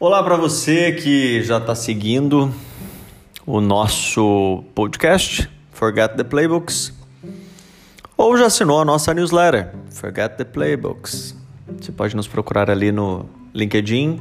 Olá para você que já está seguindo o nosso podcast Forget the Playbooks ou já assinou a nossa newsletter Forget the Playbooks. Você pode nos procurar ali no LinkedIn,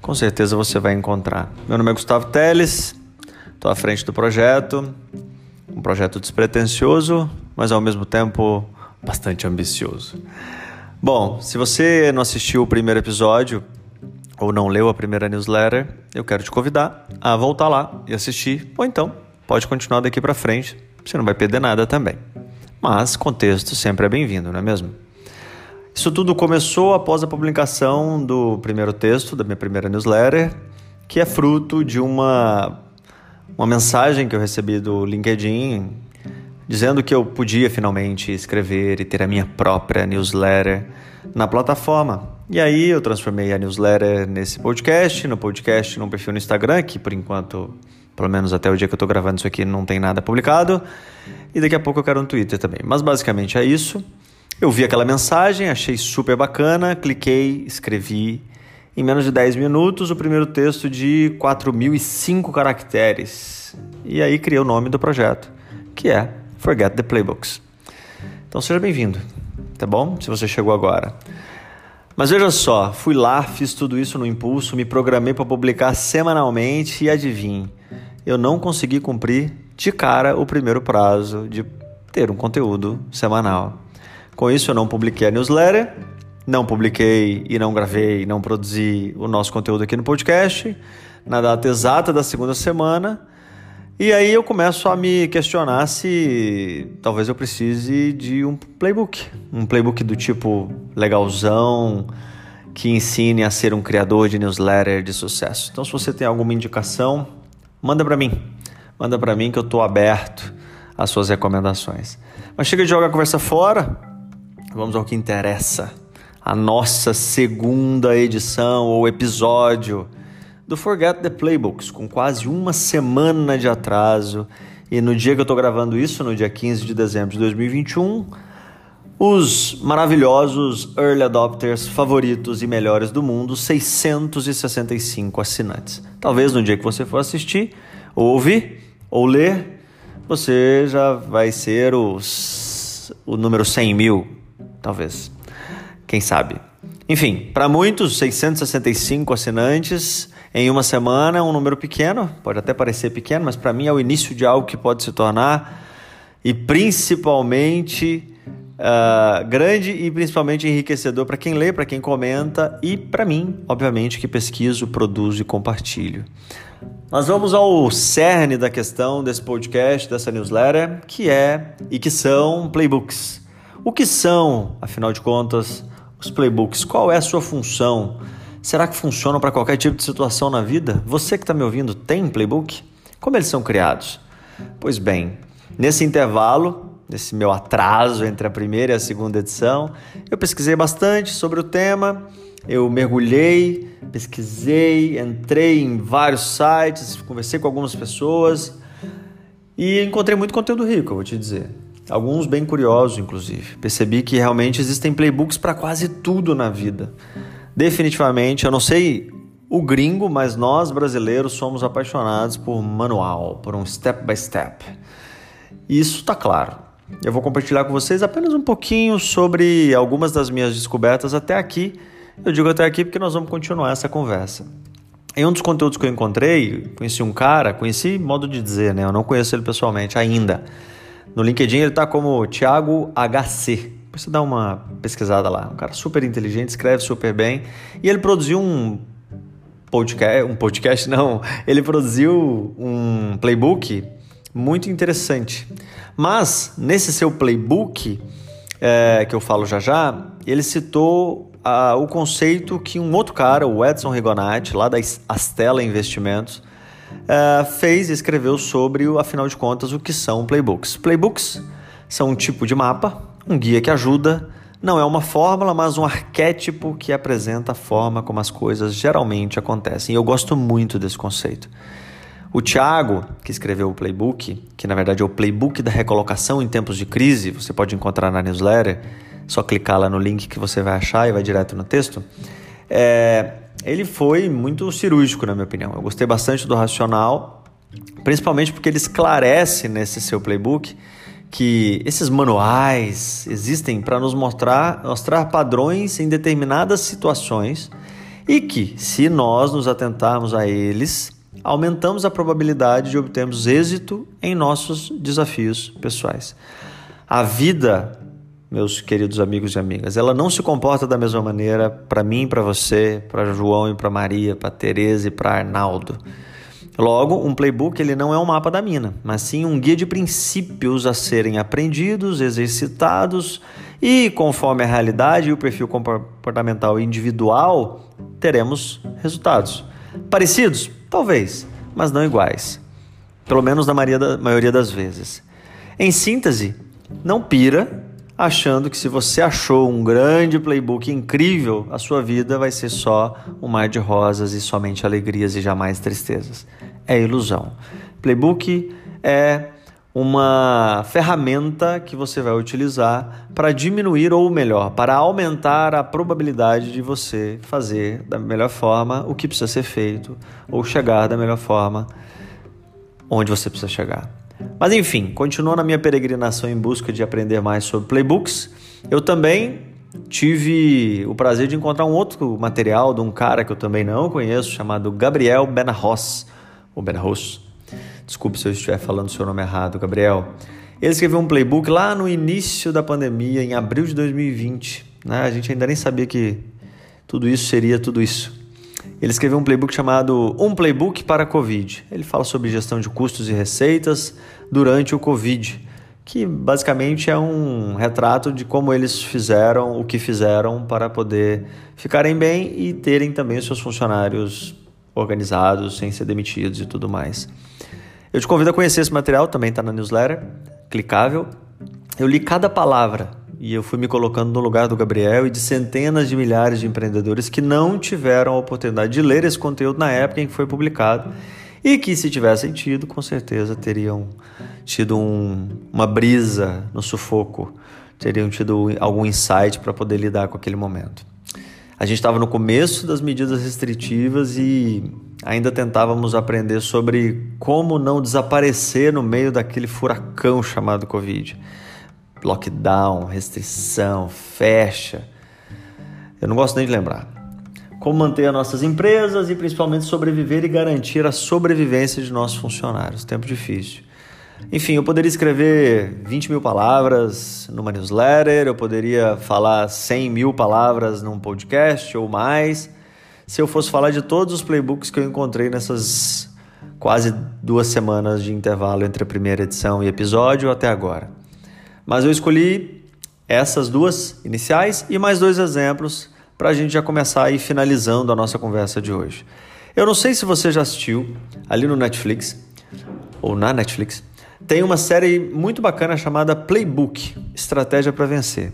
com certeza você vai encontrar. Meu nome é Gustavo Teles, estou à frente do projeto, um projeto despretensioso, mas ao mesmo tempo bastante ambicioso. Bom, se você não assistiu o primeiro episódio, ou não leu a primeira newsletter, eu quero te convidar a voltar lá e assistir, ou então pode continuar daqui para frente, você não vai perder nada também. Mas contexto sempre é bem-vindo, não é mesmo? Isso tudo começou após a publicação do primeiro texto da minha primeira newsletter, que é fruto de uma, uma mensagem que eu recebi do LinkedIn dizendo que eu podia finalmente escrever e ter a minha própria newsletter na plataforma. E aí eu transformei a newsletter nesse podcast, no podcast num perfil no Instagram, que por enquanto, pelo menos até o dia que eu estou gravando isso aqui, não tem nada publicado. E daqui a pouco eu quero um Twitter também. Mas basicamente é isso. Eu vi aquela mensagem, achei super bacana, cliquei, escrevi em menos de 10 minutos o primeiro texto de 4.005 caracteres. E aí criei o nome do projeto, que é Forget the Playbooks. Então seja bem-vindo, tá bom? Se você chegou agora. Mas veja só, fui lá, fiz tudo isso no impulso, me programei para publicar semanalmente e adivinhe, eu não consegui cumprir de cara o primeiro prazo de ter um conteúdo semanal. Com isso, eu não publiquei a newsletter, não publiquei e não gravei, não produzi o nosso conteúdo aqui no podcast na data exata da segunda semana e aí eu começo a me questionar se talvez eu precise de um playbook, um playbook do tipo legalzão, que ensine a ser um criador de newsletter de sucesso. Então se você tem alguma indicação, manda para mim. Manda para mim que eu estou aberto às suas recomendações. Mas chega de jogar a conversa fora. Vamos ao que interessa. A nossa segunda edição ou episódio do Forget the Playbooks, com quase uma semana de atraso. E no dia que eu estou gravando isso, no dia 15 de dezembro de 2021, os maravilhosos early adopters favoritos e melhores do mundo, 665 assinantes. Talvez no dia que você for assistir, ouvir ou ler, você já vai ser os, o número 100 mil, talvez. Quem sabe? Enfim, para muitos, 665 assinantes em uma semana é um número pequeno, pode até parecer pequeno, mas para mim é o início de algo que pode se tornar e principalmente uh, grande e principalmente enriquecedor para quem lê, para quem comenta e para mim, obviamente, que pesquiso, produzo e compartilho. Nós vamos ao cerne da questão desse podcast, dessa newsletter, que é e que são playbooks. O que são, afinal de contas, os playbooks? Qual é a sua função? Será que funcionam para qualquer tipo de situação na vida? Você que está me ouvindo tem playbook? Como eles são criados? Pois bem, nesse intervalo, nesse meu atraso entre a primeira e a segunda edição, eu pesquisei bastante sobre o tema, eu mergulhei, pesquisei, entrei em vários sites, conversei com algumas pessoas e encontrei muito conteúdo rico, eu vou te dizer. Alguns bem curiosos, inclusive. Percebi que realmente existem playbooks para quase tudo na vida. Definitivamente, eu não sei o gringo, mas nós brasileiros somos apaixonados por manual, por um step by step. Isso está claro. Eu vou compartilhar com vocês apenas um pouquinho sobre algumas das minhas descobertas até aqui. Eu digo até aqui porque nós vamos continuar essa conversa. Em um dos conteúdos que eu encontrei, conheci um cara, conheci modo de dizer, né? Eu não conheço ele pessoalmente ainda. No LinkedIn ele está como Thiago HC. Depois você dá uma pesquisada lá. Um cara super inteligente, escreve super bem. E ele produziu um podcast, um podcast não, ele produziu um playbook muito interessante. Mas nesse seu playbook, é, que eu falo já já, ele citou a, o conceito que um outro cara, o Edson Rigonati, lá da Astela Investimentos, é, fez e escreveu sobre, afinal de contas, o que são playbooks. Playbooks são um tipo de mapa um guia que ajuda não é uma fórmula, mas um arquétipo que apresenta a forma como as coisas geralmente acontecem. E eu gosto muito desse conceito. O Tiago, que escreveu o playbook, que na verdade é o playbook da recolocação em tempos de crise, você pode encontrar na newsletter, só clicar lá no link que você vai achar e vai direto no texto. É, ele foi muito cirúrgico, na minha opinião. Eu gostei bastante do racional, principalmente porque ele esclarece nesse seu playbook que esses manuais existem para nos mostrar, mostrar padrões em determinadas situações e que, se nós nos atentarmos a eles, aumentamos a probabilidade de obtermos êxito em nossos desafios pessoais. A vida, meus queridos amigos e amigas, ela não se comporta da mesma maneira para mim, para você, para João e para Maria, para Tereza e para Arnaldo. Logo, um playbook ele não é um mapa da mina, mas sim um guia de princípios a serem aprendidos, exercitados e, conforme a realidade e o perfil comportamental individual, teremos resultados. Parecidos? Talvez, mas não iguais. Pelo menos na maioria das vezes. Em síntese, não pira achando que se você achou um grande playbook incrível, a sua vida vai ser só um mar de rosas e somente alegrias e jamais tristezas. É ilusão. Playbook é uma ferramenta que você vai utilizar para diminuir ou melhor, para aumentar a probabilidade de você fazer da melhor forma o que precisa ser feito ou chegar da melhor forma onde você precisa chegar. Mas enfim, continuando na minha peregrinação em busca de aprender mais sobre playbooks, eu também tive o prazer de encontrar um outro material de um cara que eu também não conheço, chamado Gabriel Benarros, ou Benarros. Desculpe se eu estiver falando o seu nome errado, Gabriel. Ele escreveu um playbook lá no início da pandemia, em abril de 2020. Né? A gente ainda nem sabia que tudo isso seria tudo isso. Ele escreveu um playbook chamado Um Playbook para a Covid. Ele fala sobre gestão de custos e receitas durante o Covid, que basicamente é um retrato de como eles fizeram o que fizeram para poder ficarem bem e terem também os seus funcionários organizados, sem ser demitidos e tudo mais. Eu te convido a conhecer esse material, também está na newsletter, clicável. Eu li cada palavra e eu fui me colocando no lugar do Gabriel e de centenas de milhares de empreendedores que não tiveram a oportunidade de ler esse conteúdo na época em que foi publicado e que, se tivessem tido, com certeza teriam tido um, uma brisa no sufoco, teriam tido algum insight para poder lidar com aquele momento. A gente estava no começo das medidas restritivas e ainda tentávamos aprender sobre como não desaparecer no meio daquele furacão chamado Covid lockdown, restrição, fecha. Eu não gosto nem de lembrar. Como manter as nossas empresas e principalmente sobreviver e garantir a sobrevivência de nossos funcionários. Tempo difícil. Enfim, eu poderia escrever 20 mil palavras numa newsletter, eu poderia falar 100 mil palavras num podcast ou mais, se eu fosse falar de todos os playbooks que eu encontrei nessas quase duas semanas de intervalo entre a primeira edição e episódio até agora. Mas eu escolhi essas duas iniciais e mais dois exemplos para a gente já começar a ir finalizando a nossa conversa de hoje. Eu não sei se você já assistiu ali no Netflix ou na Netflix, tem uma série muito bacana chamada Playbook Estratégia para Vencer.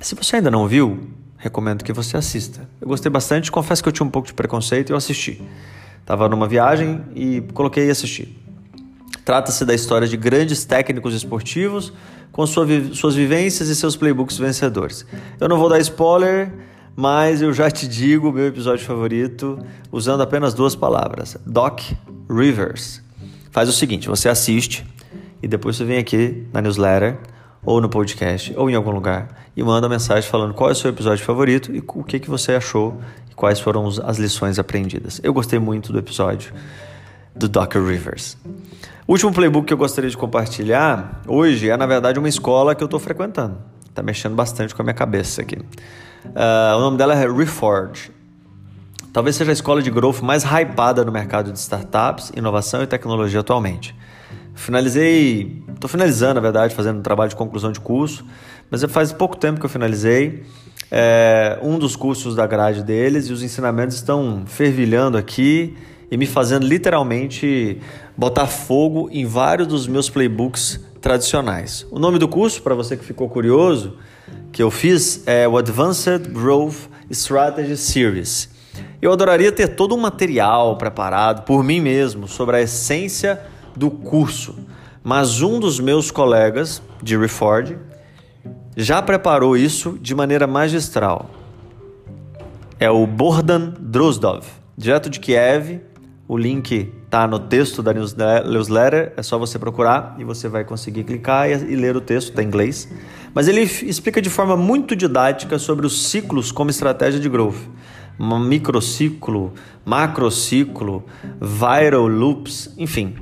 Se você ainda não viu, recomendo que você assista. Eu gostei bastante, confesso que eu tinha um pouco de preconceito e eu assisti. Estava numa viagem e coloquei e assisti. Trata-se da história de grandes técnicos esportivos com sua, suas vivências e seus playbooks vencedores. Eu não vou dar spoiler, mas eu já te digo o meu episódio favorito usando apenas duas palavras: Doc Rivers. Faz o seguinte: você assiste e depois você vem aqui na newsletter ou no podcast ou em algum lugar e manda mensagem falando qual é o seu episódio favorito e o que, que você achou e quais foram as lições aprendidas. Eu gostei muito do episódio do Doc Rivers. O último playbook que eu gostaria de compartilhar hoje é, na verdade, uma escola que eu estou frequentando. Está mexendo bastante com a minha cabeça aqui. Uh, o nome dela é Reforge. Talvez seja a escola de growth mais hypada no mercado de startups, inovação e tecnologia atualmente. Finalizei, estou finalizando, na verdade, fazendo um trabalho de conclusão de curso, mas faz pouco tempo que eu finalizei é, um dos cursos da grade deles e os ensinamentos estão fervilhando aqui e me fazendo literalmente botar fogo em vários dos meus playbooks tradicionais. O nome do curso, para você que ficou curioso, que eu fiz é o Advanced Growth Strategy Series. Eu adoraria ter todo um material preparado por mim mesmo sobre a essência do curso, mas um dos meus colegas de Reforge já preparou isso de maneira magistral. é o Bordan Drozdov, direto de Kiev. O link tá no texto da newsletter, é só você procurar e você vai conseguir clicar e ler o texto, está em inglês. Mas ele explica de forma muito didática sobre os ciclos como estratégia de growth. Microciclo, macrociclo, viral loops, enfim.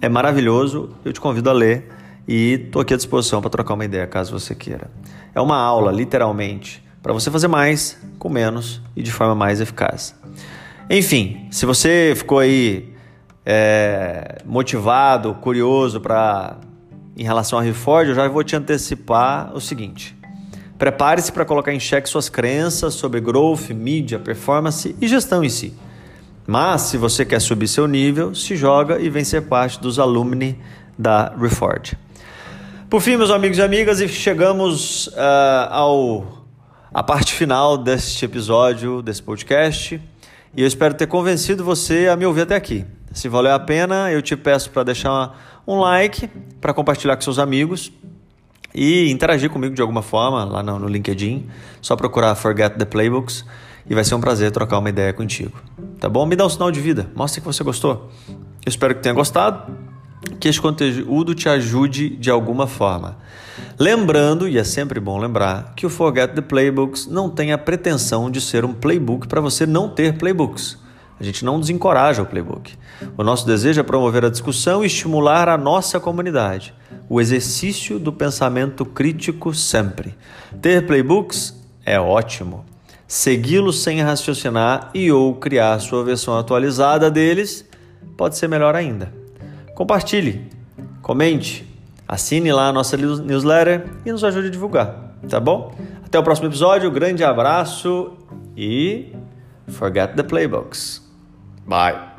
É maravilhoso, eu te convido a ler e estou aqui à disposição para trocar uma ideia caso você queira. É uma aula, literalmente, para você fazer mais com menos e de forma mais eficaz. Enfim, se você ficou aí é, motivado, curioso para em relação a Reforge, eu já vou te antecipar o seguinte. Prepare-se para colocar em xeque suas crenças sobre growth, mídia, performance e gestão em si. Mas, se você quer subir seu nível, se joga e vem ser parte dos alumni da Reforge. Por fim, meus amigos e amigas, e chegamos uh, ao a parte final deste episódio, desse podcast. E eu espero ter convencido você a me ouvir até aqui. Se valeu a pena, eu te peço para deixar um like, para compartilhar com seus amigos e interagir comigo de alguma forma lá no, no LinkedIn. Só procurar Forget the Playbooks e vai ser um prazer trocar uma ideia contigo. Tá bom? Me dá um sinal de vida, mostra que você gostou. Eu espero que tenha gostado, que este conteúdo te ajude de alguma forma. Lembrando, e é sempre bom lembrar, que o Forget the Playbooks não tem a pretensão de ser um playbook para você não ter playbooks. A gente não desencoraja o playbook. O nosso desejo é promover a discussão e estimular a nossa comunidade. O exercício do pensamento crítico sempre. Ter playbooks é ótimo. Segui-los sem raciocinar e ou criar sua versão atualizada deles pode ser melhor ainda. Compartilhe, comente, Assine lá a nossa newsletter e nos ajude a divulgar, tá bom? Até o próximo episódio, grande abraço e forget the playbooks. Bye.